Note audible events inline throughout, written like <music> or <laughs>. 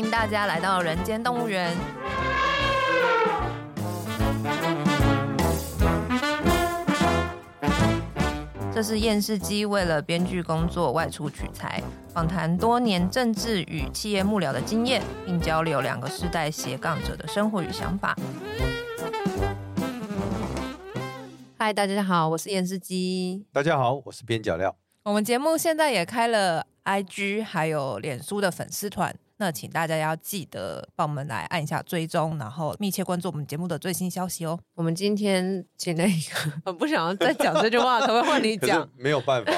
迎大家来到人间动物园。这是厌世姬为了编剧工作外出取材，访谈多年政治与企业幕僚的经验，并交流两个世代斜杠者的生活与想法。嗨，大家好，我是燕世基。大家好，我是边角料。我们节目现在也开了 IG 还有脸书的粉丝团。那请大家要记得帮我们来按一下追踪，然后密切关注我们节目的最新消息哦。我们今天请了一个，<laughs> 我不想要再讲这句话，<laughs> 可不可以换你讲？没有办法。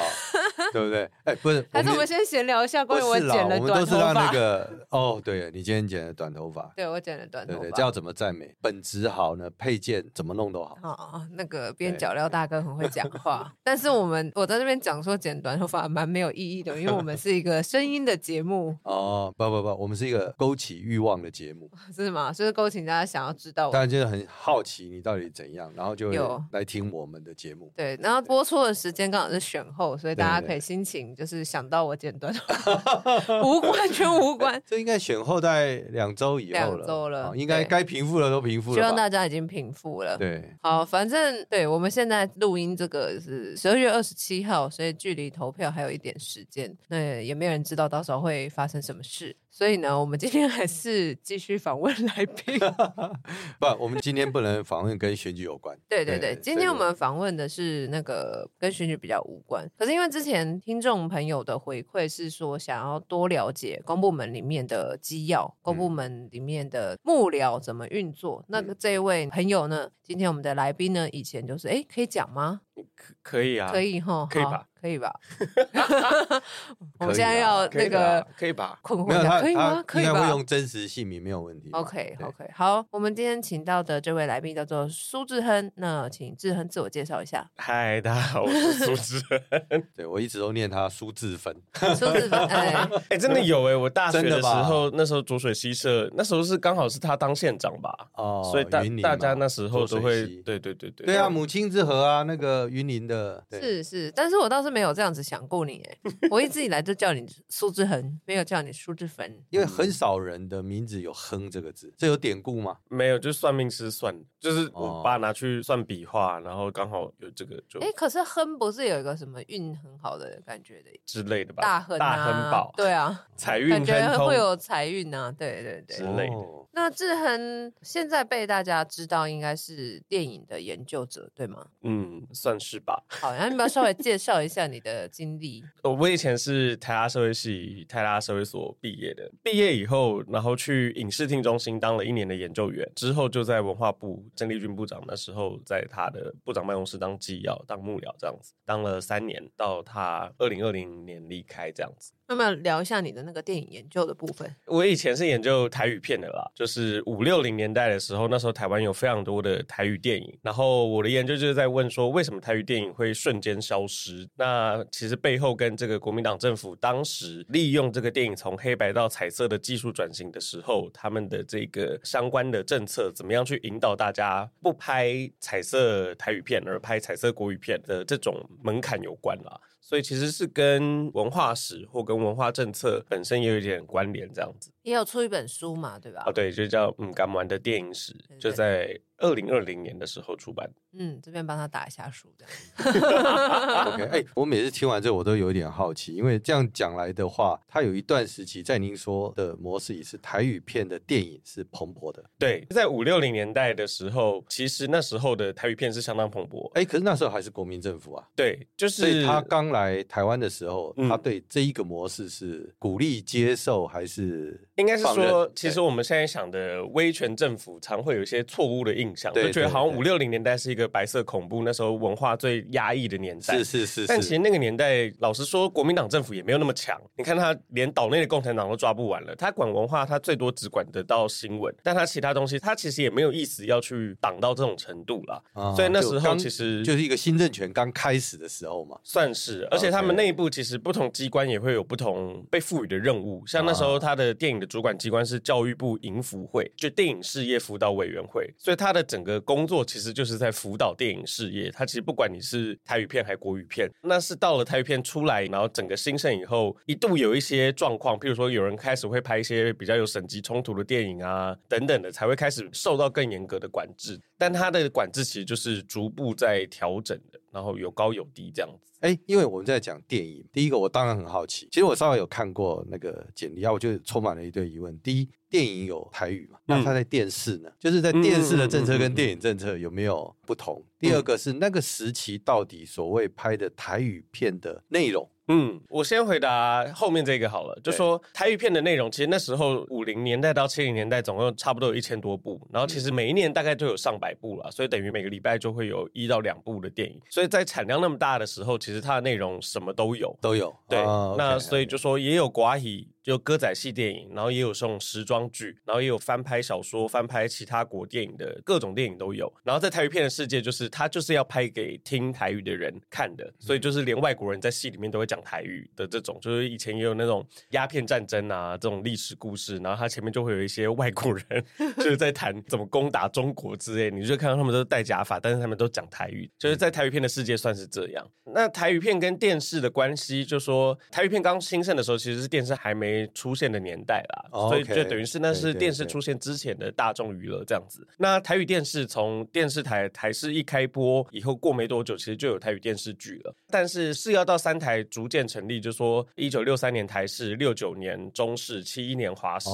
对不对？哎，不是，还是我们先闲聊一下关于我剪了短头发。我们都是让那个哦，对，你今天剪了短头发，对我剪了短头发，对对，这要怎么赞美？本质好呢，配件怎么弄都好。哦，那个边角料大哥很会讲 <laughs> 话，但是我们我在这边讲说剪短头发蛮没有意义的，因为我们是一个声音的节目。哦，不不不，我们是一个勾起欲望的节目，<laughs> 是吗？就是勾起大家想要知道，当然就是很好奇你到底怎样，然后就有来听我们的节目。对，然后播出的时间刚好是选后，所以大家可以心情就是。想到我剪短头发，无关，全无 <laughs> 关。这应该选后在两周以后了，两周了，应该该平复的都平复了。希望大家已经平复了。对，好，反正对我们现在录音这个是十二月二十七号，所以距离投票还有一点时间。那也没有人知道到时候会发生什么事。所以呢，我们今天还是继续访问来宾。<laughs> 不，我们今天不能访问跟选举有关。对对对，今天我们访问的是那个跟选举比较无关。可是因为之前听众朋友的回馈是说，想要多了解公部门里面的机要，公部门里面的幕僚怎么运作。那个这一位朋友呢，今天我们的来宾呢，以前就是哎，可以讲吗？可可以啊，可以哈，可以吧？可以吧？<laughs> 我们现在要那个可以吧？困惑一下，可以吗？可以吧？应该会用真实姓名，没有问题。OK，OK，好，我们今天请到的这位来宾叫做苏志亨，那请志亨自我介绍一下。嗨，大家好，我是苏志亨。<laughs> 对，我一直都念他苏志芬，苏志芬。哎，<laughs> 哎，真的有哎，我大学的时候，那时候浊水溪社，那时候是刚好是他当县长吧？哦，所以大大家那时候都会，对对对对，对啊，母亲之河啊，那个云林的，是是，但是我倒是。没有这样子想过你哎，我一直以来都叫你苏志恒，没有叫你苏志芬，因为很少人的名字有“亨”这个字，这有典故吗？没有，就是算命师算，就是我爸拿去算笔画，然后刚好有这个就。哎，可是亨不是有一个什么运很好的感觉的之类的吧？大亨、大亨宝，对啊，<laughs> 财运感觉会有财运啊，对对对之类的。那志恒现在被大家知道应该是电影的研究者，对吗？嗯，算是吧。好，然后你要不要稍微介绍一下你的经历？我以前是台大社会系、台大社会所毕业的，毕业以后，然后去影视厅中心当了一年的研究员，之后就在文化部郑丽君部长那时候，在他的部长办公室当纪要、当幕僚这样子，当了三年，到他二零二零年离开这样子。那么聊一下你的那个电影研究的部分。我以前是研究台语片的啦，就是五六零年代的时候，那时候台湾有非常多的台语电影，然后我的研究就是在问说，为什么台语电影会瞬间消失？那其实背后跟这个国民党政府当时利用这个电影从黑白到彩色的技术转型的时候，他们的这个相关的政策怎么样去引导大家不拍彩色台语片而拍彩色国语片的这种门槛有关啦。所以其实是跟文化史或跟文化政策本身也有一点关联，这样子。也有出一本书嘛，对吧？哦，对，就叫嗯，敢玩的电影史，对对对，就在。二零二零年的时候出版，嗯，这边帮他打一下书的。<laughs> <laughs> OK，哎、欸，我每次听完这个，我都有一点好奇，因为这样讲来的话，他有一段时期在您说的模式也是台语片的电影是蓬勃的。对，在五六零年代的时候，其实那时候的台语片是相当蓬勃。哎、欸，可是那时候还是国民政府啊。对，就是所以他刚来台湾的时候，嗯、他对这一个模式是鼓励接受还是？应该是说，其实我们现在想的威权政府，常会有一些错误的印象。就觉得好像五六零年代是一个白色恐怖，那时候文化最压抑的年代。是是是。但其实那个年代，老实说，国民党政府也没有那么强。你看他连岛内的共产党都抓不完了，他管文化，他最多只管得到新闻，但他其他东西，他其实也没有意思要去挡到这种程度啦。所以那时候其实就是一个新政权刚开始的时候嘛，算是。而且他们内部其实不同机关也会有不同被赋予的任务。像那时候他的电影主管机关是教育部影辅会，就电影事业辅导委员会，所以他的整个工作其实就是在辅导电影事业。他其实不管你是台语片还是国语片，那是到了台语片出来，然后整个兴盛以后，一度有一些状况，譬如说有人开始会拍一些比较有省级冲突的电影啊等等的，才会开始受到更严格的管制。但他的管制其实就是逐步在调整的，然后有高有低这样子。哎，因为我们在讲电影，第一个我当然很好奇，其实我稍微有看过那个简历，我就充满了一堆疑问。第一，电影有台语嘛？那它在电视呢？嗯、就是在电视的政策跟电影政策有没有不同？嗯、第二个是那个时期到底所谓拍的台语片的内容？嗯，我先回答后面这个好了，就说台语片的内容，其实那时候五零年代到七零年代总共差不多有一千多部，然后其实每一年大概就有上百部了，所以等于每个礼拜就会有一到两部的电影，所以在产量那么大的时候，其实它的内容什么都有，都有。对，哦、那所以就说也有寡语。就歌仔戏电影，然后也有这种时装剧，然后也有翻拍小说、翻拍其他国电影的各种电影都有。然后在台语片的世界，就是他就是要拍给听台语的人看的，所以就是连外国人在戏里面都会讲台语的这种。就是以前也有那种鸦片战争啊这种历史故事，然后他前面就会有一些外国人 <laughs> 就是在谈怎么攻打中国之类，你就看到他们都戴假发，但是他们都讲台语，就是在台语片的世界算是这样。那台语片跟电视的关系，就说台语片刚兴盛的时候，其实是电视还没。出现的年代啦，oh. 所以就等于是那是电视出现之前的大众娱乐这样子。那台语电视从电视台台视一开播以后，过没多久，其实就有台语电视剧了。但是是要到三台逐渐成立，就说一九六三年台视、六九年中视、七一年华视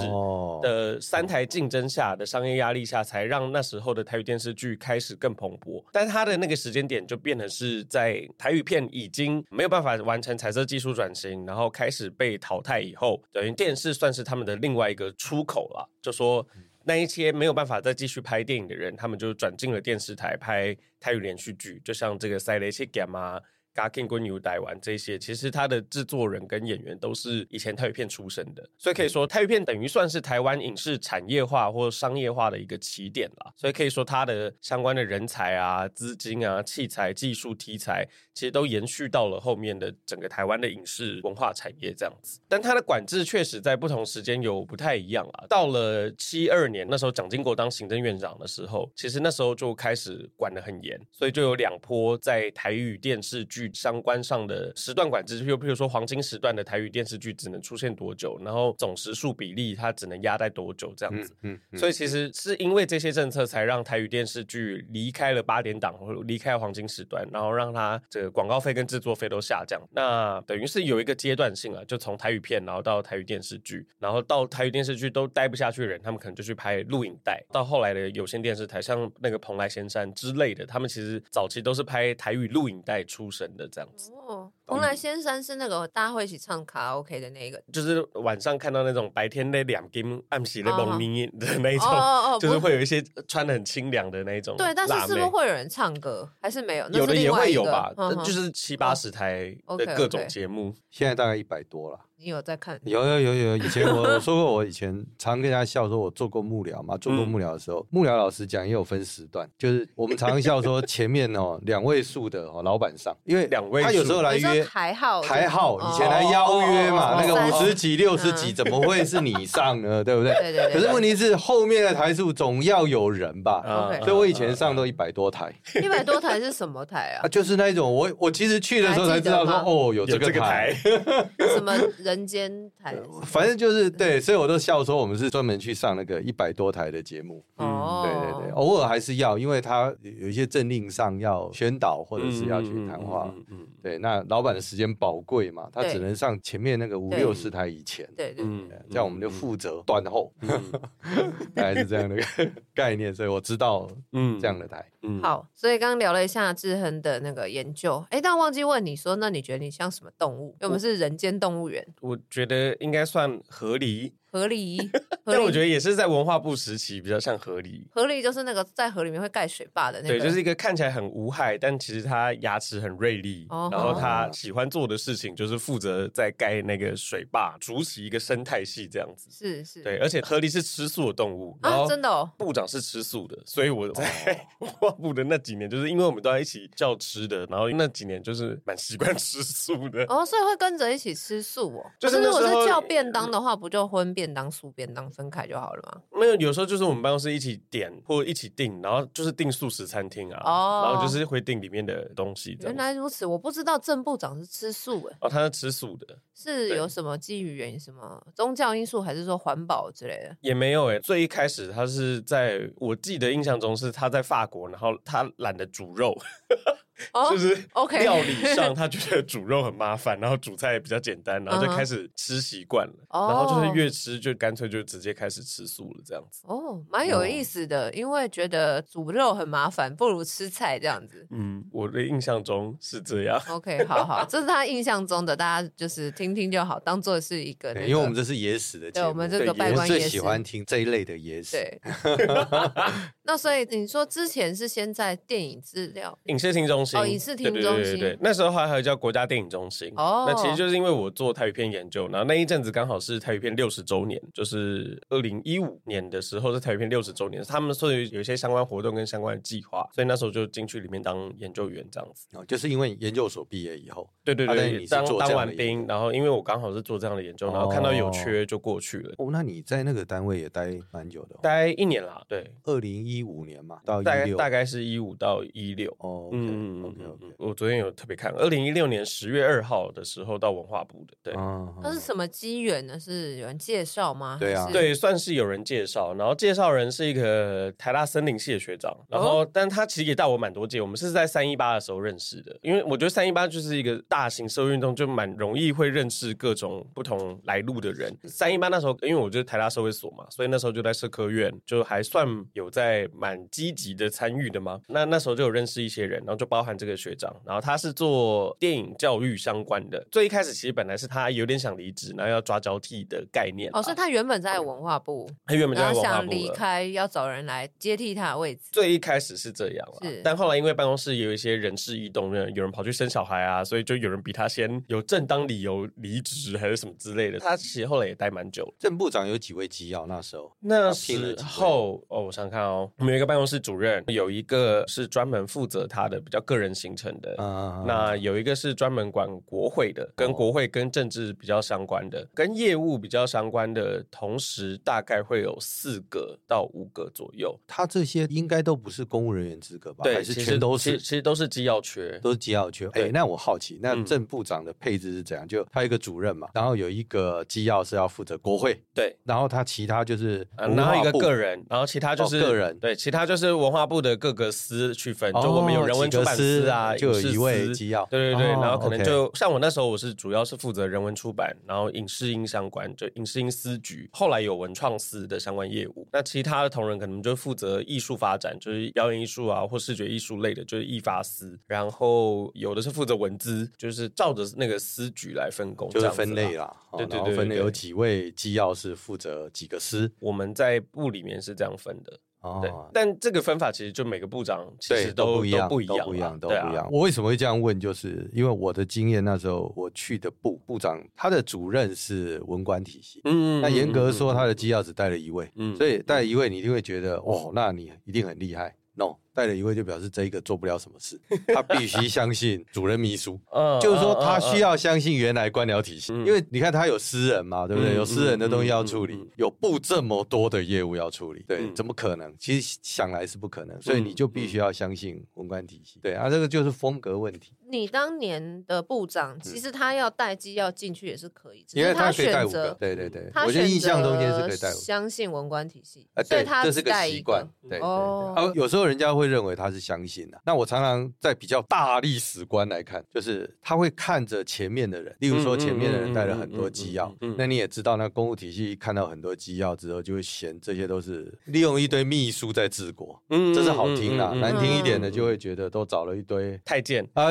的三台竞争下的商业压力下，才让那时候的台语电视剧开始更蓬勃。但是它的那个时间点就变得是在台语片已经没有办法完成彩色技术转型，然后开始被淘汰以后，等于电电视算是他们的另外一个出口了，就说那一些没有办法再继续拍电影的人，他们就转进了电视台拍台语连续剧，就像这个《塞雷切 Game》啊。《King 跟牛台湾》这些，其实他的制作人跟演员都是以前台语片出身的，所以可以说台语片等于算是台湾影视产业化或商业化的一个起点了。所以可以说，它的相关的人才啊、资金啊、器材、技术、题材，其实都延续到了后面的整个台湾的影视文化产业这样子。但它的管制确实在不同时间有不太一样啊。到了七二年，那时候蒋经国当行政院长的时候，其实那时候就开始管得很严，所以就有两波在台语电视剧。相关上的时段管制，就譬如说黄金时段的台语电视剧只能出现多久，然后总时数比例它只能压在多久这样子。嗯，嗯嗯，所以其实是因为这些政策，才让台语电视剧离开了八点档或离开了黄金时段，然后让它这个广告费跟制作费都下降。那等于是有一个阶段性啊，就从台语片，然后到台语电视剧，然后到台语电视剧都待不下去的人，他们可能就去拍录影带。到后来的有线电视台，像那个蓬莱仙山之类的，他们其实早期都是拍台语录影带出身的。这样子哦，蓬莱先生是那个大家会一起唱卡拉 OK 的那个，就是晚上看到那种白天那两根暗喜的蒙咪的那种，哦哦，<laughs> 就是会有一些穿的很清凉的那种。对，但是是不是会有人唱歌？还是没有？有的也会有吧，就是七八十台的各种节目，现在大概一百多了。你有在看？有有有有，以前我我说过，我以前常跟大家笑说，我做过幕僚嘛，做过幕僚的时候，幕僚老师讲也有分时段，就是我们常笑说前面哦两位数的哦老板上，因为两位他有时候来约台号台号，以前还邀约嘛，那个五十几六十几怎么会是你上呢？<laughs> 对不对？对对。可是问题是后面的台数总要有人吧？所以我以前上都一百多台。一百多台是什么台啊？就是那种我我其实去的时候才知道说哦有这个台，<laughs> <laughs> 什么？人间台，反正就是对，所以我都笑说我们是专门去上那个一百多台的节目。哦，对对对，偶尔还是要，因为他有一些政令上要宣导或者是要去谈话。嗯，对，那老板的时间宝贵嘛，他只能上前面那个五六十台以前。对对，这样我们就负责断后，大概是这样的一个 <laughs> 概念。所以我知道，嗯，这样的台。嗯，好，所以刚刚聊了一下志恒的那个研究，哎，但忘记问你说，那你觉得你像什么动物？因为我们是人间动物园。我觉得应该算河狸。河狸，但我觉得也是在文化部时期比较像河狸。河狸就是那个在河里面会盖水坝的那个，对，就是一个看起来很无害，但其实它牙齿很锐利，然后它喜欢做的事情就是负责在盖那个水坝，主起一个生态系这样子。是是，对，而且河狸是吃素的动物，啊真的哦，部长是吃素的，所以我在 <laughs> 文化部的那几年，就是因为我们都在一起叫吃的，然后那几年就是蛮习惯吃素的。哦，所以会跟着一起吃素哦。就是如果是叫便当的话，不就荤？便当、素便当分开就好了吗？没有，有时候就是我们办公室一起点或者一起订，然后就是订素食餐厅啊，哦、然后就是会订里面的东西。原来如此，我不知道郑部长是吃素哎。哦，他是吃素的，是有什么基于原因？什么宗教因素，还是说环保之类的？也没有哎。最一开始他是在我记得印象中是他在法国，然后他懒得煮肉。就是 OK，料理上他觉得煮肉很麻烦，然后煮菜也比较简单，然后就开始吃习惯了，然后就是越吃就干脆就直接开始吃素了，这样子。哦，蛮有意思的，因为觉得煮肉很麻烦，不如吃菜这样子。嗯，我的印象中是这样。OK，好好，这是他印象中的，大家就是听听就好，当做是一个。因为我们这是野史的节目，对，我们这个拜官最喜欢听这一类的野史。对。<laughs> <laughs> 那所以你说之前是先在电影资料影视厅中心哦，影视厅中心。对对对，那时候还有叫国家电影中心。哦，那其实就是因为我做台语片研究，然后那一阵子刚好是台语片六十周年，就是二零一五年的时候是台语片六十周年，他们所以有一些相关活动跟相关的计划，所以那时候就进去里面当研究员这样子。哦，就是因为研究所毕业以后，对对对，当当完兵，然后因为我刚好是做这样的研究，然后看到有缺就过去了。哦，那你在那个单位也待蛮久的，待一年啦。对，二零一五年嘛，到大概大概是一五到一六。哦，嗯 OK OK，我昨天有特别看。二零一六年十月二号的时候到文化部的，对，那是什么机缘呢？是有人介绍吗？对啊，对，算是有人介绍。然后介绍人是一个台大森林系的学长，然后但他其实也带我蛮多届。我们是在三一八的时候认识的，因为我觉得三一八就是一个大型社会运动，就蛮容易会认识各种不同来路的人。三一八那时候，因为我就是台大社会所嘛，所以那时候就在社科院，就还算有在蛮积极的参与的嘛。那那时候就有认识一些人，然后就包含这个学长，然后他是做。电影教育相关的，最一开始其实本来是他有点想离职，然后要抓交替的概念。哦，是他原本在文化部，他原本在文化部，想离开，要找人来接替他的位置。最一开始是这样了，是。但后来因为办公室有一些人事异动，有人跑去生小孩啊，所以就有人比他先有正当理由离职，还是什么之类的。他其实后来也待蛮久。郑部长有几位机要？那时候，那时候哦，我想想看哦，我们有一个办公室主任，有一个是专门负责他的比较个人行程的，啊、那有。一个是专门管国会的，跟国会跟政治比较相关的，跟业务比较相关的，同时大概会有四个到五个左右。他这些应该都不是公务人员资格吧？对，还是全都是？其实都是机要缺，都是机要缺。哎，那我好奇，那正部长的配置是怎样？就他一个主任嘛，然后有一个机要是要负责国会，对，然后他其他就是，然后一个个人，然后其他就是个人，对，其他就是文化部的各个司去分，就我们有人文出版司啊，就有一位机要，对。对对，然后可能就像我那时候，我是主要是负责人文出版，然后影视音相关，就影视音司局。后来有文创司的相关业务，那其他的同仁可能就负责艺术发展，就是表演艺术啊或视觉艺术类的，就是艺发司。然后有的是负责文资，就是照着那个司局来分工，就是分类啦。对对对，分类有几位机要是负责几个司，我们在部里面是这样分的。哦，对，但这个分法其实就每个部长其实都不一样，都不一样，都不一样，都不一样。我为什么会这样问？就是因为我的经验，那时候我去的部部长，他的主任是文官体系，嗯，那严格说，他的机要只带了一位，嗯，所以带了一位，你一定会觉得，哦，那你一定很厉害。No。带了一位就表示这一个做不了什么事，他必须相信主任秘书，<laughs> 就是说他需要相信原来官僚体系，因为你看他有私人嘛，对不对？有私人的东西要处理，有部这么多的业务要处理，对，怎么可能？其实想来是不可能，所以你就必须要相信文官体系，对啊，这个就是风格问题。你当年的部长，其实他要带机要进去也是可以，因为他可以带五个，对对对，我觉得印象中间是可以带五个，相信文官体系，所以他这是个习惯，对哦，有时候人家会认为他是相信的，那我常常在比较大历史观来看，就是他会看着前面的人，例如说前面的人带了很多机要，那你也知道，那公务体系看到很多机要之后，就会嫌这些都是利用一堆秘书在治国，嗯，这是好听啦，难听一点的就会觉得都找了一堆太监。啊，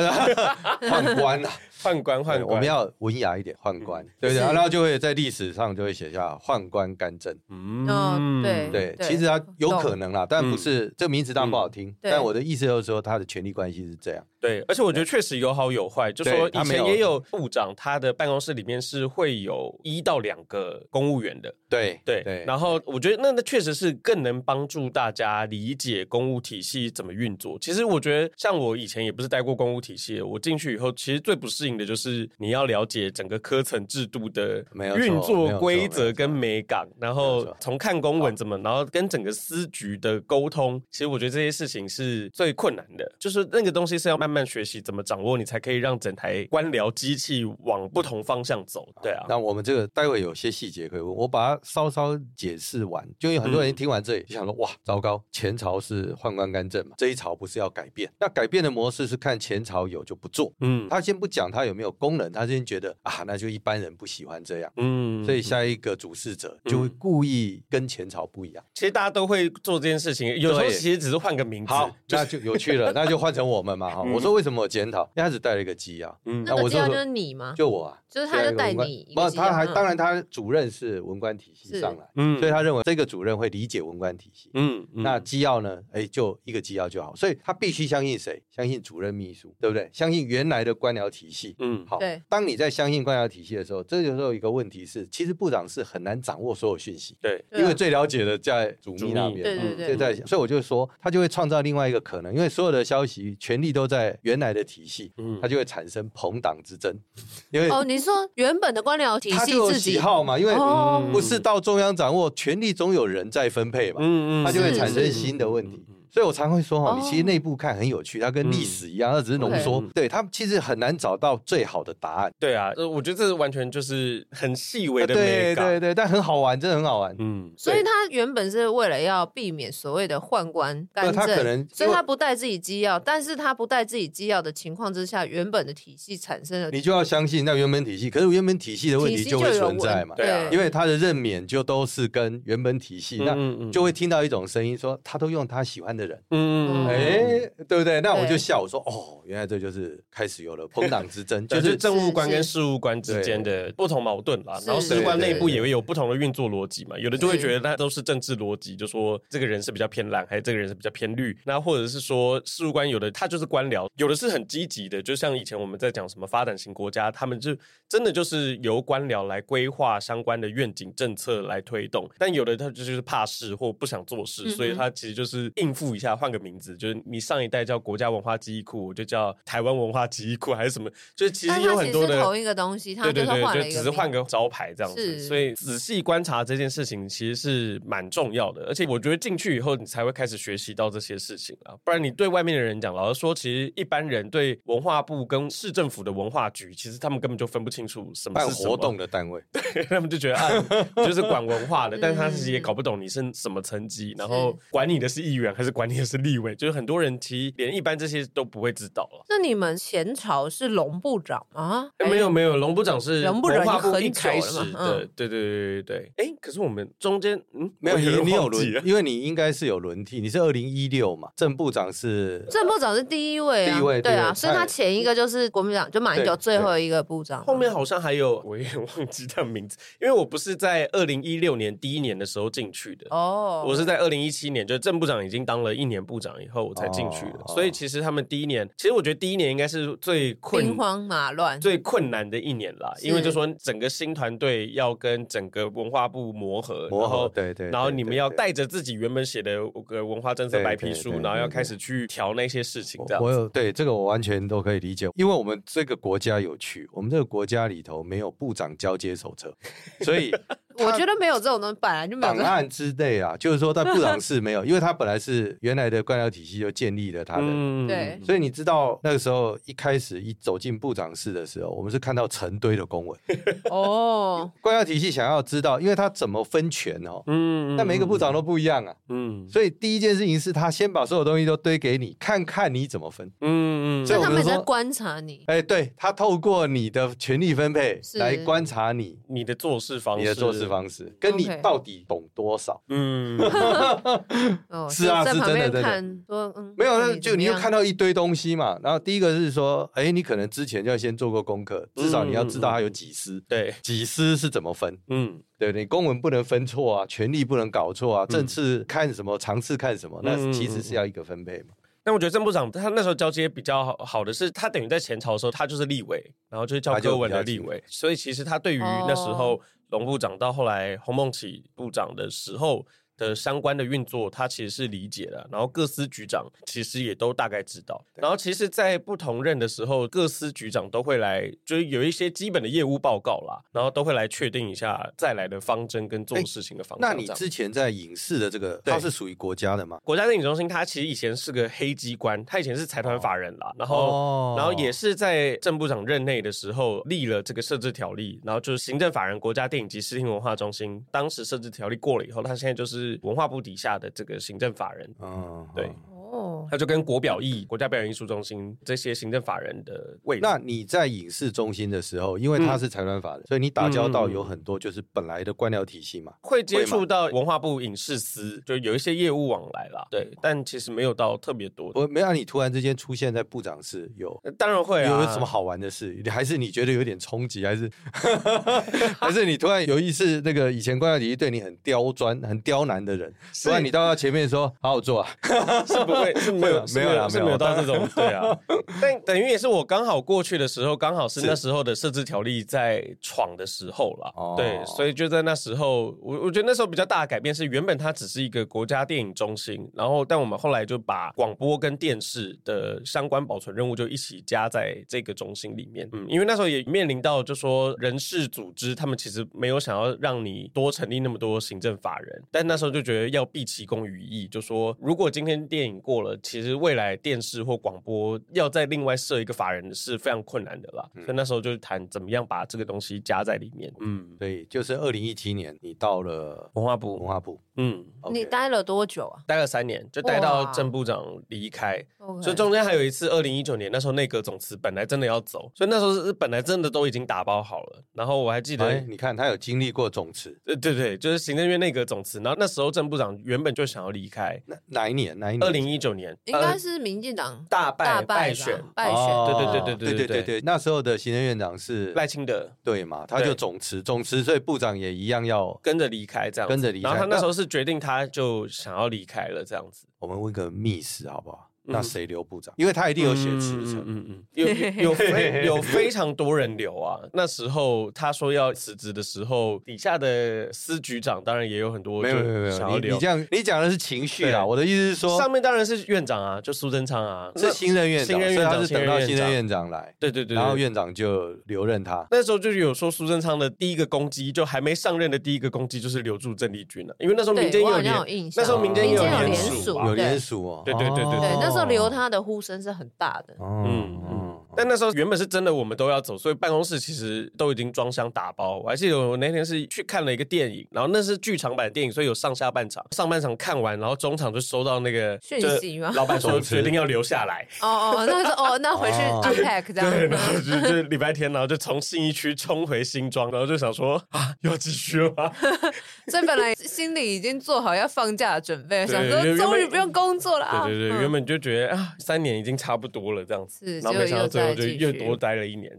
宦官啊，<laughs> 宦官宦官，我们要文雅一点，宦官，对不对？然后就会在历史上就会写下宦官干政，嗯，对对，其实他有可能啦，但不是这名字当然不好听。听，但我的意思就是说，他的权力关系是这样。对，而且我觉得确实有好有坏，就说以前也有部长，他的办公室里面是会有一到两个公务员的。对对对。然后我觉得那那确实是更能帮助大家理解公务体系怎么运作。其实我觉得，像我以前也不是待过公务体系，我进去以后，其实最不适应的就是你要了解整个科层制度的运作规则跟美感，然后从看公文怎么，然后跟整个司局的沟通，其实我觉得这些事情是最困难的，就是那个东西是要慢。慢慢学习怎么掌握，你才可以让整台官僚机器往不同方向走。对啊，那我们这个待会有些细节可以问，我把它稍稍解释完。就有很多人听完这里就想说：“哇，糟糕！前朝是宦官干政嘛，这一朝不是要改变？那改变的模式是看前朝有就不做。”嗯，他先不讲他有没有功能，他先觉得啊，那就一般人不喜欢这样。嗯，所以下一个主事者就会故意跟前朝不一样。其实大家都会做这件事情，有时候其实只是换个名字，好，<laughs> 那就有趣了，<laughs> 那就换成我们嘛，哈。我说为什么我检讨？因为他只带了一个鸡啊，嗯，那个机要就是你吗？就我啊，就是他就带你。不，他还当然他主任是文官体系上来，嗯，所以他认为这个主任会理解文官体系，嗯，那机要呢？哎，就一个机要就好，所以他必须相信谁？相信主任秘书，对不对？相信原来的官僚体系，嗯，好。对，当你在相信官僚体系的时候，这就时候一个问题是，其实部长是很难掌握所有讯息，对，因为最了解的在主秘那边，对对对，在，所以我就说，他就会创造另外一个可能，因为所有的消息权力都在原来的体系。嗯，他就会产生朋党之争，因为哦，你说原本的官僚体系他就有喜好嘛，因为不是到中央掌握权力，总有人在分配嘛，嗯嗯，他就会产生新的问题。所以我常会说哈，你其实内部看很有趣，它跟历史一样，它只是浓缩。对，它其实很难找到最好的答案。对啊，我觉得这是完全就是很细微的。对对对，但很好玩，真的很好玩。嗯，所以他原本是为了要避免所谓的宦官干政，他可能，所以他不带自己机要，但是他不带自己机要的情况之下，原本的体系产生了，你就要相信那原本体系。可是原本体系的问题就会存在嘛？对啊，因为他的任免就都是跟原本体系，那就会听到一种声音说，他都用他喜欢的人。嗯。哎，对不对？那我就笑，我说哦，原来这就是开始有了朋党之争，就是政务官跟事务官之间的不同矛盾啦。然后事务官内部也会有不同的运作逻辑嘛。有的就会觉得那都是政治逻辑，就说这个人是比较偏蓝，还是这个人是比较偏绿。那或者是说事务官有的他就是官僚，有的是很积极的，就像以前我们在讲什么发展型国家，他们就真的就是由官僚来规划相关的愿景政策来推动。但有的他就是怕事或不想做事，所以他其实就是应付一下，换个名字。就是你上一代叫国家文化记忆库，我就叫台湾文化记忆库，还是什么？就是其实有很多的同一个东西，它就是换了一个，就只是换个招牌这样子。所以仔细观察这件事情，其实是蛮重要的。而且我觉得进去以后，你才会开始学习到这些事情啊。不然你对外面的人讲，老实说，其实一般人对文化部跟市政府的文化局，其实他们根本就分不清楚什么是什么活动的单位，对，他们就觉得啊，<laughs> 就是管文化的，但是他自己也搞不懂你是什么层级，然后管你的是议员还是管你的是立委。<laughs> 就是很多人其实连一般这些都不会知道了。那你们前朝是龙部长吗？没有没有，龙部长是文化部一开始的。对对对对对。哎，可是我们中间嗯没有你你有轮，因为你应该是有轮替，你是二零一六嘛？正部长是正部长是第一位，第一位对啊，所以他前一个就是国民党，就马英九最后一个部长，后面好像还有 <laughs> 我有点忘记他名字，因为我不是在二零一六年第一年的时候进去的哦，我是在二零一七年，就正部长已经当了一年部长以后我才进。进去的，所以其实他们第一年，其实我觉得第一年应该是最困兵荒马乱、最困难的一年啦。因为就说整个新团队要跟整个文化部磨合，磨合，对对，然后你们要带着自己原本写的个文化政策白皮书，然后要开始去调那些事情。这样，我有对这个我完全都可以理解，因为我们这个国家有趣，我们这个国家里头没有部长交接手册，所以。我觉得没有这种东西，本来就没有档案之类啊，就是说在部长室没有，因为他本来是原来的官僚体系就建立了他的，对，所以你知道那个时候一开始一走进部长室的时候，我们是看到成堆的公文。哦，<laughs> 官僚体系想要知道，因为他怎么分权哦，嗯，但每一个部长都不一样啊，嗯，所以第一件事情是他先把所有东西都堆给你，看看你怎么分，嗯嗯，所以他们在观察你，哎，对他透过你的权力分配来观察你。你的做事方式，你的做事。方式，跟你到底懂多少？嗯，<laughs> 是啊，是真的，真的。没有，那就你又看到一堆东西嘛。然后第一个是说，哎，你可能之前就要先做过功课，至少你要知道它有几司，对，几司是怎么分？嗯，对，你公文不能分错啊，权力不能搞错啊，政次看什么，常次看什么，那其实是要一个分配嘛。但我觉得郑部长他那时候交接比较好好的是，他等于在前朝的时候，他就是立委，然后就是教科文的立委，所以其实他对于那时候龙部长到后来洪孟启部长的时候。的相关的运作，他其实是理解的。然后各司局长其实也都大概知道。然后其实，在不同任的时候，各司局长都会来，就是有一些基本的业务报告啦，然后都会来确定一下再来的方针跟做事情的方向。那你之前在影视的这个，它是属于国家的吗？国家电影中心，它其实以前是个黑机关，它以前是财团法人啦。然后，然后也是在郑部长任内的时候立了这个设置条例，然后就是行政法人国家电影及视听文化中心。当时设置条例过了以后，它现在就是。文化部底下的这个行政法人，嗯，对。哦，他就跟国表艺、国家表演艺术中心这些行政法人的位置。那你在影视中心的时候，因为他是财团法人，嗯、所以你打交道有很多就是本来的官僚体系嘛，会接触到文化部影视司，就有一些业务往来啦。对，但其实没有到特别多。我没让你突然之间出现在部长室，有当然会啊。有什么好玩的事？还是你觉得有点冲击？还是 <laughs> <laughs> 还是你突然有一次？那个以前官僚体系对你很刁钻、很刁难的人，突然你到他前面说好好做啊，<laughs> 是不会 <laughs> 是没有。没有啦，是没有到这种对啊，但等于也是我刚好过去的时候，刚好是那时候的设置条例在闯的时候了。对，所以就在那时候，我我觉得那时候比较大的改变是，原本它只是一个国家电影中心，然后但我们后来就把广播跟电视的相关保存任务就一起加在这个中心里面。嗯，因为那时候也面临到，就说人事组织他们其实没有想要让你多成立那么多行政法人，但那时候就觉得要毕其功于役，就说如果今天电影过了，其实。未来电视或广播要再另外设一个法人是非常困难的啦，嗯、所以那时候就谈怎么样把这个东西加在里面。嗯，对，就是二零一七年你到了文化部，文化部，嗯、你待了多久啊？待了三年，就待到郑部长离开，哇所以中间还有一次二零一九年，那时候内阁总辞本来真的要走，所以那时候是本来真的都已经打包好了。然后我还记得，哎，你看他有经历过总辞，对对对，就是行政院内阁总辞。然后那时候郑部长原本就想要离开，哪哪一年？哪一年？二零一九年，应该是民进党。大败败选，败选，对对对对对对对对。那时候的行政院长是赖清德，对嘛？他就总辞，总辞，所以部长也一样要跟着离开，这样跟着离开。然后他那时候是决定，他就想要离开了，这样子。我们问个密室好不好？那谁留部长？因为他一定有写辞呈，嗯嗯，有 <laughs> 有非有非常多人留啊。那时候他说要辞职的时候，底下的司局长当然也有很多没有没有没有，你你这样你讲的是情绪啊。我的意思是说，上面当然是院长啊，就苏贞昌啊，是新任院长，所以他是等到新任院长。来，对对对，然后院长就留任他。那时候就有说苏贞昌的第一个攻击，就还没上任的第一个攻击就是留住郑丽君了，因为那时候民间有联，那时候民间有联署，有联署哦，对对对对对，那时候留他的呼。呼声是很大的，嗯嗯，但那时候原本是真的，我们都要走，所以办公室其实都已经装箱打包。我还记得我那天是去看了一个电影，然后那是剧场版电影，所以有上下半场。上半场看完，然后中场就收到那个讯息吗？老板说决定要留下来。哦哦，<laughs> 那是哦，那回去 unpack 这样。对，然后就就礼拜天，然后就从信义区冲回新庄，然后就想说啊，要继续了吗？<laughs> 所以本来心里已经做好要放假的准备，想说终于不用工作了啊。对对对，原本就觉得啊，三年。已经差不多了，这样子，然后没想到最后就又多待了一年。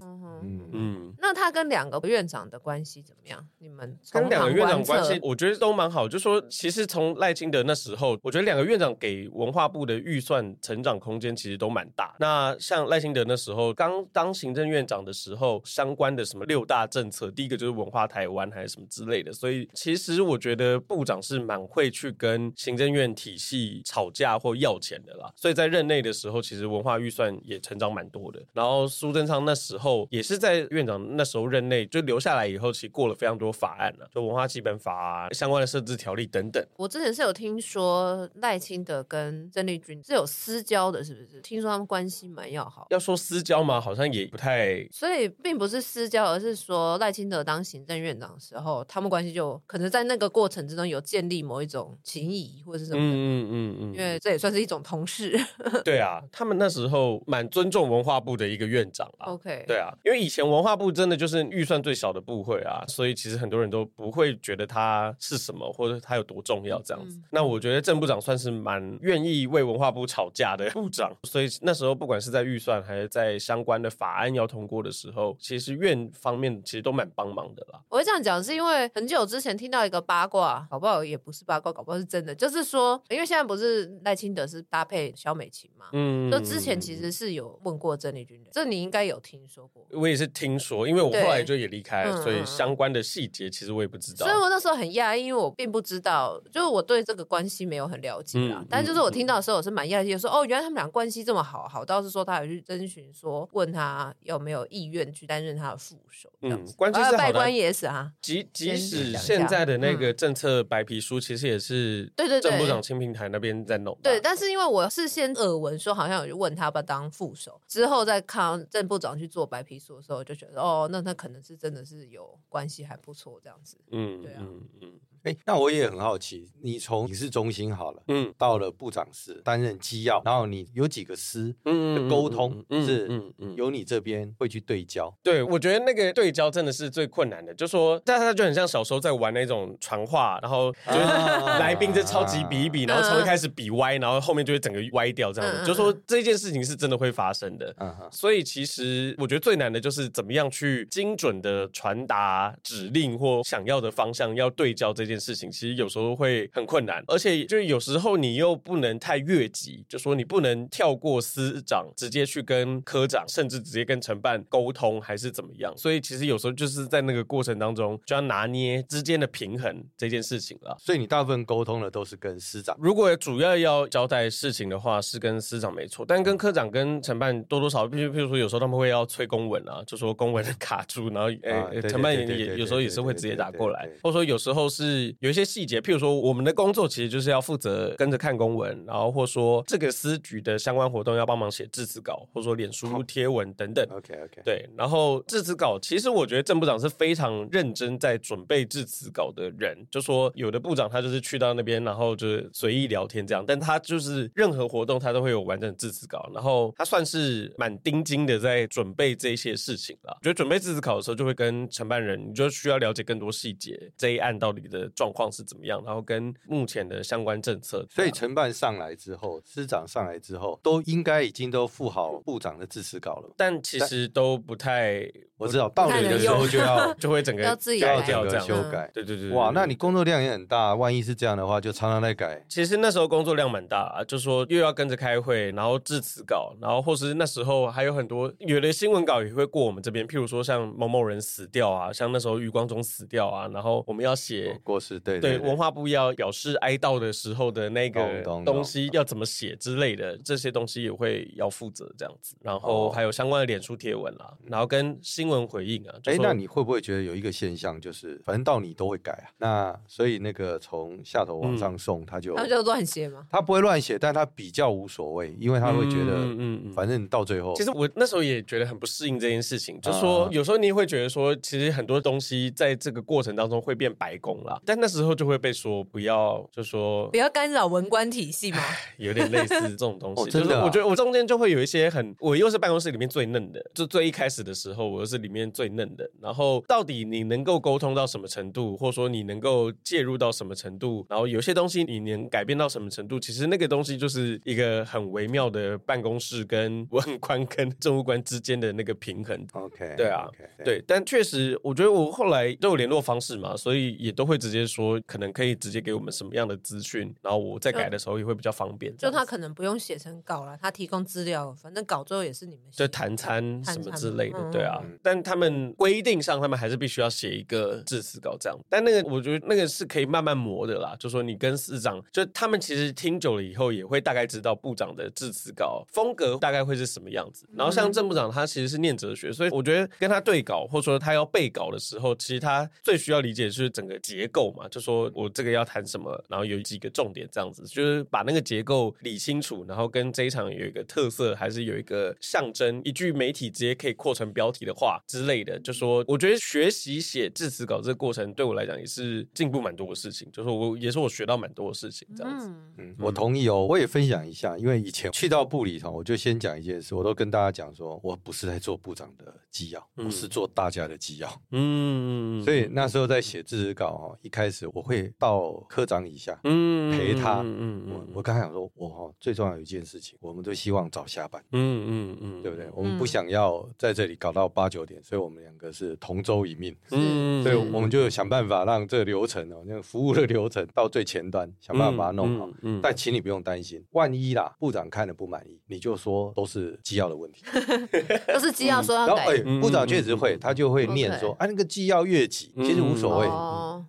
嗯嗯，那他跟两个院长的关系怎么样？你们跟两个院长关系，我觉得都蛮好。就说其实从赖清德那时候，我觉得两个院长给文化部的预算成长空间其实都蛮大。那像赖清德那时候刚当行政院长的时候，相关的什么六大政策，第一个就是文化台湾还是什么之类的。所以其实我觉得部长是蛮会去跟行政院体系吵架或要钱的啦。所以在任内的时候，其实文化预算也成长蛮多的。然后苏贞昌那时候也是在院长那时候任内就留下来以后，其实过了非常多法案了，就文化基本法啊，相关的设置条例等等。我之前是有听说赖清德跟郑丽君是有私交的，是不是？听说他们关系蛮要好。要说私交嘛？好像也不太。所以并不是私交，而是说赖清德当行政院长的时候，他们关系就可能在那个过程之中有建立某一种情谊或者是什么。嗯嗯嗯嗯。因为这也算是一种同事。<laughs> 对啊，他们那时候蛮尊重文化部的一个院长啊。OK。对啊，因因为以前文化部真的就是预算最小的部会啊，所以其实很多人都不会觉得它是什么，或者它有多重要这样子。嗯、那我觉得郑部长算是蛮愿意为文化部吵架的部长，所以那时候不管是在预算还是在相关的法案要通过的时候，其实院方面其实都蛮帮忙的啦。我会这样讲是因为很久之前听到一个八卦，搞不好也不是八卦，搞不好是真的，就是说，因为现在不是赖清德是搭配萧美琴嘛，嗯，就之前其实是有问过郑丽君的，这你应该有听说过。我也是听说，因为我后来就也离开了，所以相关的细节其实我也不知道。所以我那时候很讶异，因为我并不知道，就是我对这个关系没有很了解啦。嗯、但就是我听到的时候，我是蛮讶异，说哦，原来他们俩关系这么好，好到是说他有去征询，说问他有没有意愿去担任他的副手，嗯。关系是拜官也是啊。即即使现在的那个政策白皮书，其实也是对对对，郑部长清平台那边在弄。对，但是因为我是先耳闻说，好像有去问他要不要当副手，之后再看郑部长去做白皮书的时候，就觉得哦，那他可能是真的是有关系还不错这样子。嗯，对啊，嗯嗯。哎，那我也很好奇，你从影视中心好了，嗯，到了部长室担任机要，然后你有几个司的沟通是，嗯嗯，由你这边会去对焦。对，我觉得那个对焦真的是最困难的，就说，但他就很像小时候在玩那种传话，然后就是来宾就超级比一比，然后从一开始比歪，然后后面就会整个歪掉这样子。就说这件事情是真的会发生的，所以其实我觉得最难的就是怎么样去精准的传达指令或想要的方向，要对焦这。这件事情其实有时候会很困难，而且就有时候你又不能太越级，就说你不能跳过司长，直接去跟科长，甚至直接跟承办沟通，还是怎么样？所以其实有时候就是在那个过程当中，就要拿捏之间的平衡这件事情了。所以你大部分沟通的都是跟司长，如果主要要交代事情的话，是跟司长没错，但跟科长跟承办多多少少，譬如譬如说有时候他们会要催公文啊，就说公文 <laughs> 卡住，然后诶承办也有时候也是会直接打过来，或者说有时候是。有一些细节，譬如说，我们的工作其实就是要负责跟着看公文，然后或说这个司局的相关活动要帮忙写致辞稿，或者说脸书贴文等等。OK OK，对。然后致辞稿，其实我觉得郑部长是非常认真在准备致辞稿的人。就说有的部长他就是去到那边，然后就是随意聊天这样，但他就是任何活动他都会有完整的致辞稿，然后他算是蛮盯紧的在准备这些事情了。我觉得准备致辞稿的时候，就会跟承办人，你就需要了解更多细节，这一案到底的。状况是怎么样？然后跟目前的相关政策，所以承办上来之后，司长上来之后，都应该已经都附好部长的致辞稿了。但其实都不太，我知道到你的时候就要 <laughs> 就会整个要自己要这样修改。对对对，哇，那你工作量也很大。万一是这样的话，就常常在改。其实那时候工作量蛮大，就说又要跟着开会，然后致辞稿，然后或是那时候还有很多有的新闻稿也会过我们这边，譬如说像某某人死掉啊，像那时候余光中死掉啊，然后我们要写过世。对对，文化部要表示哀悼的时候的那个东西要怎么写之类的，这些东西也会要负责这样子。然后还有相关的脸书贴文啦，然后跟新闻回应啊。哎，那你会不会觉得有一个现象，就是反正到你都会改啊？那所以那个从下头往上送，他就他就乱写吗？他不会乱写，但他比较无所谓，因为他会觉得，嗯嗯，反正到最后，其实我那时候也觉得很不适应这件事情，就是说有时候你也会觉得说，其实很多东西在这个过程当中会变白宫了，但那时候就会被说不要，就说不要干扰文官体系嘛，有点类似这种东西。就是我觉得我中间就会有一些很，我又是办公室里面最嫩的，就最一开始的时候，我又是里面最嫩的。然后到底你能够沟通到什么程度，或者说你能够介入到什么程度，然后有些东西你能改变到什么程度，其实那个东西就是一个很微妙的办公室跟文官跟政务官之间的那个平衡。OK，对啊，okay, 对，但确实我觉得我后来都有联络方式嘛，所以也都会直接说。可能可以直接给我们什么样的资讯，然后我在改的时候也会比较方便。就他可能不用写成稿了，他提供资料，反正稿最后也是你们写。就谈餐什么之类的，嗯、对啊。但他们规定上，他们还是必须要写一个致辞稿这样。但那个我觉得那个是可以慢慢磨的啦。就说你跟市长，就他们其实听久了以后，也会大概知道部长的致辞稿风格大概会是什么样子。然后像郑部长，他其实是念哲学，所以我觉得跟他对稿，或者说他要背稿的时候，其实他最需要理解的就是整个结构嘛，就说。我这个要谈什么，然后有几个重点，这样子就是把那个结构理清楚，然后跟这一场有一个特色，还是有一个象征，一句媒体直接可以扩成标题的话，之类的。就说我觉得学习写致辞稿这个过程对我来讲也是进步蛮多的事情，就是我也是我学到蛮多的事情这样子。嗯，嗯，我同意哦，我也分享一下，因为以前去到部里头，我就先讲一件事，我都跟大家讲说，我不是在做部长的纪要，我是做大家的纪要。嗯，所以那时候在写致辞稿哦，一开始我会到科长以下，嗯，陪他，嗯，我我刚才讲说，我哈最重要有一件事情，我们都希望早下班，嗯嗯嗯，对不对？我们不想要在这里搞到八九点，所以我们两个是同舟一命，嗯，<laughs> 所以我们就想办法让这个流程哦，那个服务的流程到最前端，想办法把它弄好。嗯，但请你不用担心，万一啦，部长看了不满意，你就说都是机要的问题，<laughs> 都是机要说要改。然后，部长确实会，他就会念说，啊，那个机要越挤，其实无所谓，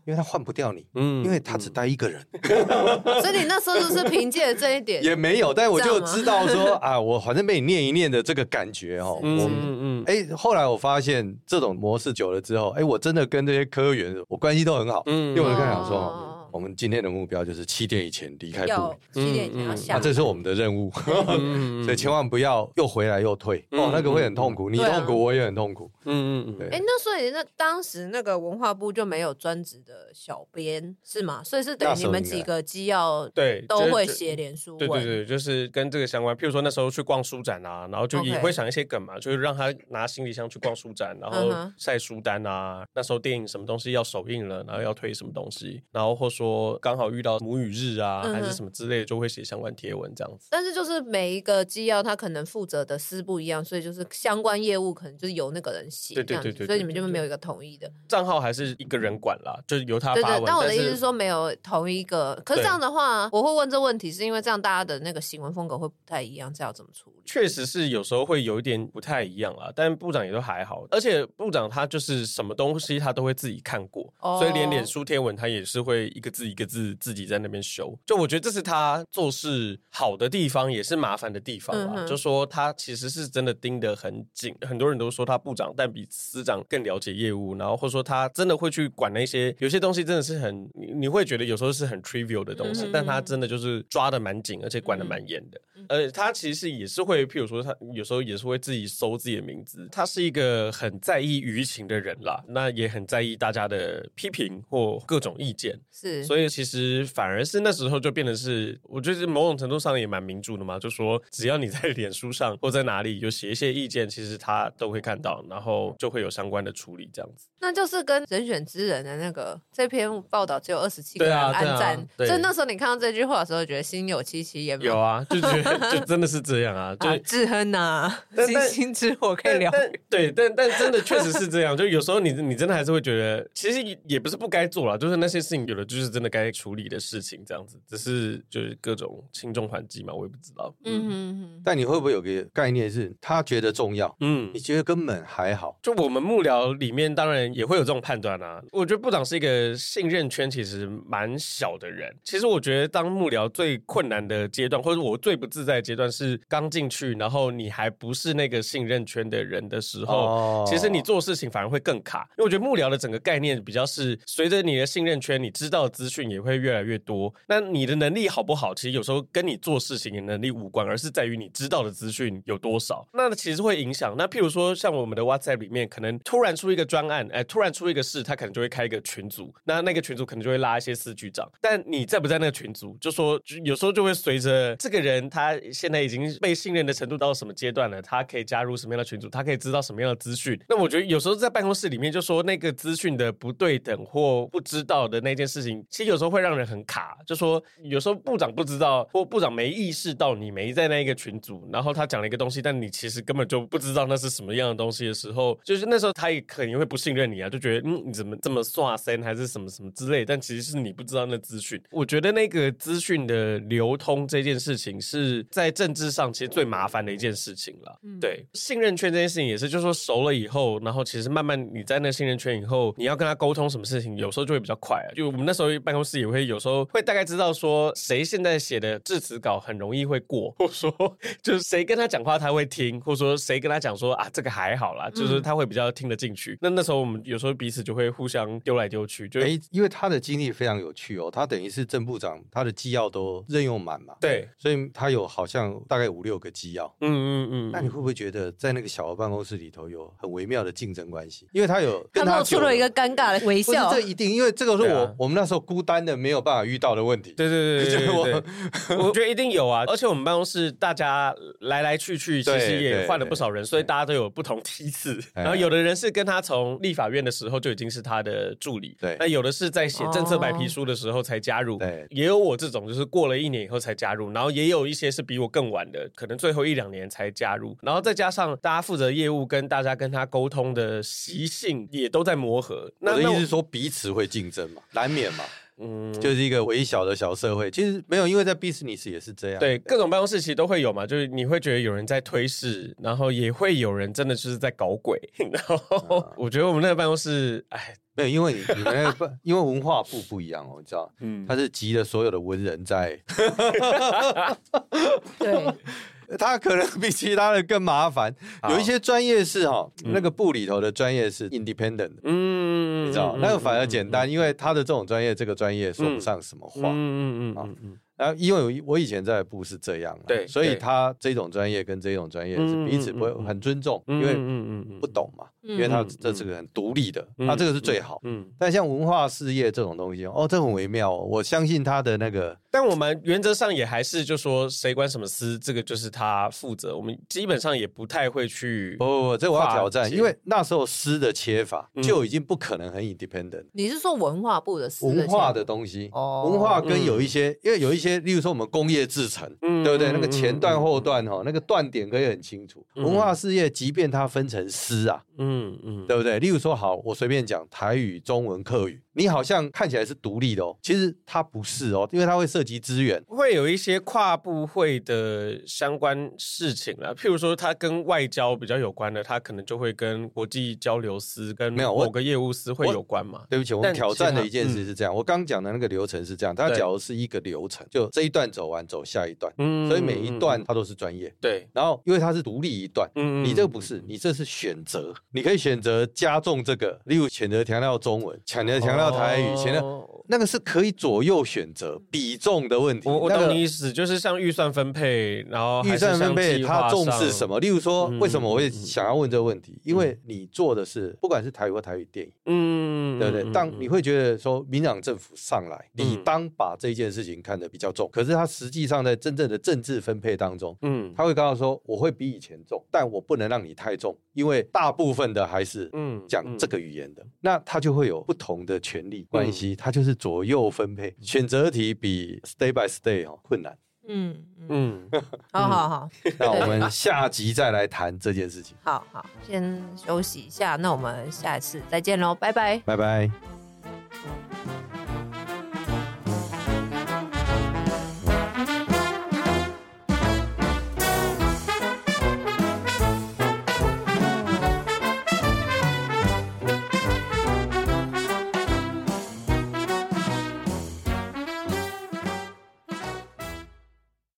因为他换不掉你，嗯，因为他只带一个人。<laughs> 所以你那时候就是凭借这一点，<laughs> 也没有，但我就知道说啊，我反正被你念一念的这个感觉哦，嗯嗯嗯，哎，后来我发现这种模式久了之后，哎，我真的跟这些科员我关系都很好，嗯，因为我就跟他讲说。我们今天的目标就是七点以前离开部里，七点以前要下。啊，这是我们的任务，<laughs> 所以千万不要又回来又退哦，那个会很痛苦，你痛苦我也很痛苦。嗯嗯嗯。哎，那所以那当时那个文化部就没有专职的小编是吗？所以是等于你们几个机要对都会写脸书。对对对，就是跟这个相关。譬如说那时候去逛书展啊，然后就也会想一些梗嘛，就是让他拿行李箱去逛书展，然后晒书单啊。那时候电影什么东西要首映了，然后要推什么东西，然后或说。说刚好遇到母语日啊，还是什么之类的，就会写相关贴文这样子。但是就是每一个机要，他可能负责的司不一样，所以就是相关业务可能就是由那个人写。对对对对。所以你们就没有一个统一的账号，还是一个人管啦，就是由他发文。对对。但我的意思是说，没有同一个。可是这样的话，我会问这问题，是因为这样大家的那个行文风格会不太一样，这要怎么处理？确实是有时候会有一点不太一样啦，但部长也都还好。而且部长他就是什么东西他都会自己看过，所以连脸书贴文他也是会一个字一个字自。己在那边修，就我觉得这是他做事好的地方，也是麻烦的地方啦。嗯、就说他其实是真的盯得很紧，很多人都说他部长，但比司长更了解业务，然后或者说他真的会去管那些有些东西，真的是很你你会觉得有时候是很 trivial 的东西，嗯、但他真的就是抓的蛮紧，而且管的蛮严的。而他其实也是会，譬如说他有时候也是会自己搜自己的名字，他是一个很在意舆情的人啦，那也很在意大家的批评或各种意见，是，所以其实。反而是那时候就变得是，我觉得某种程度上也蛮民主的嘛，就说只要你在脸书上或在哪里有写一些意见，其实他都会看到，然后就会有相关的处理这样子。那就是跟人选之人的那个这篇报道只有二十七个人按赞，所以那时候你看到这句话的时候，觉得心有戚戚焉。有啊，就觉得 <laughs> 就真的是这样啊，就志亨呐，<laughs> 星星之火可以聊。对，但但真的确实是这样，就有时候你你真的还是会觉得，其实也不是不该做了，就是那些事情有的就是真的该处理的。事情这样子，只是就是各种轻重缓急嘛，我也不知道。嗯嗯，但你会不会有个概念是，他觉得重要，嗯，你觉得根本还好？就我们幕僚里面，当然也会有这种判断啊。我觉得部长是一个信任圈其实蛮小的人。其实我觉得当幕僚最困难的阶段，或者我最不自在的阶段，是刚进去，然后你还不是那个信任圈的人的时候，哦、其实你做事情反而会更卡。因为我觉得幕僚的整个概念比较是，随着你的信任圈，你知道的资讯也会越来越多，那你的能力好不好？其实有时候跟你做事情的能力无关，而是在于你知道的资讯有多少。那其实会影响。那譬如说，像我们的 WhatsApp 里面，可能突然出一个专案，哎，突然出一个事，他可能就会开一个群组。那那个群组可能就会拉一些司局长。但你在不在那个群组，就说有时候就会随着这个人他现在已经被信任的程度到什么阶段了，他可以加入什么样的群组，他可以知道什么样的资讯。那我觉得有时候在办公室里面，就说那个资讯的不对等或不知道的那件事情，其实有时候会让人很卡。就说有时候部长不知道，或部长没意识到你没在那一个群组，然后他讲了一个东西，但你其实根本就不知道那是什么样的东西的时候，就是那时候他也肯定会不信任你啊，就觉得嗯，你怎么这么刷身还是什么什么之类，但其实是你不知道那资讯。我觉得那个资讯的流通这件事情是在政治上其实最麻烦的一件事情了。嗯、对，信任圈这件事情也是，就是说熟了以后，然后其实慢慢你在那信任圈以后，你要跟他沟通什么事情，有时候就会比较快啊。就我们那时候办公室也会有时候会大概知道说谁现在写的致辞稿很容易会过，<laughs> 或者说 <laughs> 就是谁跟他讲话他会听，或者说谁跟他讲说啊这个还好啦，就是他会比较听得进去。嗯、那那时候我们有时候彼此就会互相丢来丢去，就哎，因为他的经历非常有趣哦，他等于是正部长，他的纪要都任用满嘛，对，所以他有好像大概五六个纪要，嗯嗯嗯。那你会不会觉得在那个小的办公室里头有很微妙的竞争关系？因为他有跟他露出了一个尴尬的微笑，这一定因为这个是我、啊、我们那时候孤单的没有办法遇到的问题。对对对对对，<laughs> 我我觉得一定有啊，<laughs> 而且我们办公室大家来来去去，其实也换了不少人，所以大家都有不同梯次。然后有的人是跟他从立法院的时候就已经是他的助理，对。那有的是在写政策白皮书的时候才加入，对。也有我这种，就是过了一年以后才加入，然后也有一些是比我更晚的，可能最后一两年才加入。然后再加上大家负责业务跟大家跟他沟通的习性也都在磨合。那我的意思是说彼此会竞争嘛，难免嘛。嗯，就是一个微小的小社会，其实没有，因为在 business 也是这样。对，各种办公室其实都会有嘛，就是你会觉得有人在推事，然后也会有人真的就是在搞鬼。<laughs> 然后、啊、我觉得我们那个办公室，哎，没有，因为你你们那个办，<laughs> 因为文化部不一样哦，你知道，嗯，他是集了所有的文人在，<laughs> 对。他可能比其他的更麻烦，有一些专业是哈，那个部里头的专业是 independent，嗯，你知道，那个反而简单，因为他的这种专业，这个专业说不上什么话，嗯嗯嗯嗯。然后，因为我以前在的部是这样，对，所以他这种专业跟这种专业是彼此不会很尊重，因为嗯嗯。不懂嘛，因为他这是个很独立的，他这个是最好，嗯。但像文化事业这种东西，哦，这很微妙，我相信他的那个。但我们原则上也还是就说谁管什么司，这个就是他负责。我们基本上也不太会去。不不不，这我要挑战，因为那时候司的切法就已经不可能很 independent。你是说文化部的司？文化的东西，哦文化跟有一些，因为有一些。例如说，我们工业制成，嗯、对不对？那个前段后段哈，那个断点可以很清楚。嗯、文化事业，即便它分成司啊，嗯嗯嗯，对不对？例如说，好，我随便讲台语、中文、客语。你好像看起来是独立的哦，其实它不是哦，因为它会涉及资源，会有一些跨部会的相关事情啦。譬如说，它跟外交比较有关的，它可能就会跟国际交流司跟没有某个业务司会有关嘛。对不起，我们挑战的一件事是这样，我刚讲的那个流程是这样，它假如是一个流程，就这一段走完走下一段，嗯，所以每一段它都是专业。对，然后因为它是独立一段，嗯，你这个不是，你这是选择，你可以选择加重这个，例如选择强调中文，强调强调。到台语，前的那个是可以左右选择比重的问题。我我懂你意思，就是像预算分配，然后预算分配它重视什么？例如说，为什么我会想要问这个问题？因为你做的是不管是台语或台语电影，嗯，对不对？当你会觉得说，民党政府上来，你当把这件事情看得比较重，可是他实际上在真正的政治分配当中，嗯，他会告诉说，我会比以前重，但我不能让你太重，因为大部分的还是嗯讲这个语言的，那他就会有不同的权利关系，它就是左右分配，选择题比 stay by stay 哦困难。嗯嗯，好好好，<laughs> 那我们下集再来谈这件事情。好好，先休息一下，那我们下一次再见喽，拜拜，拜拜。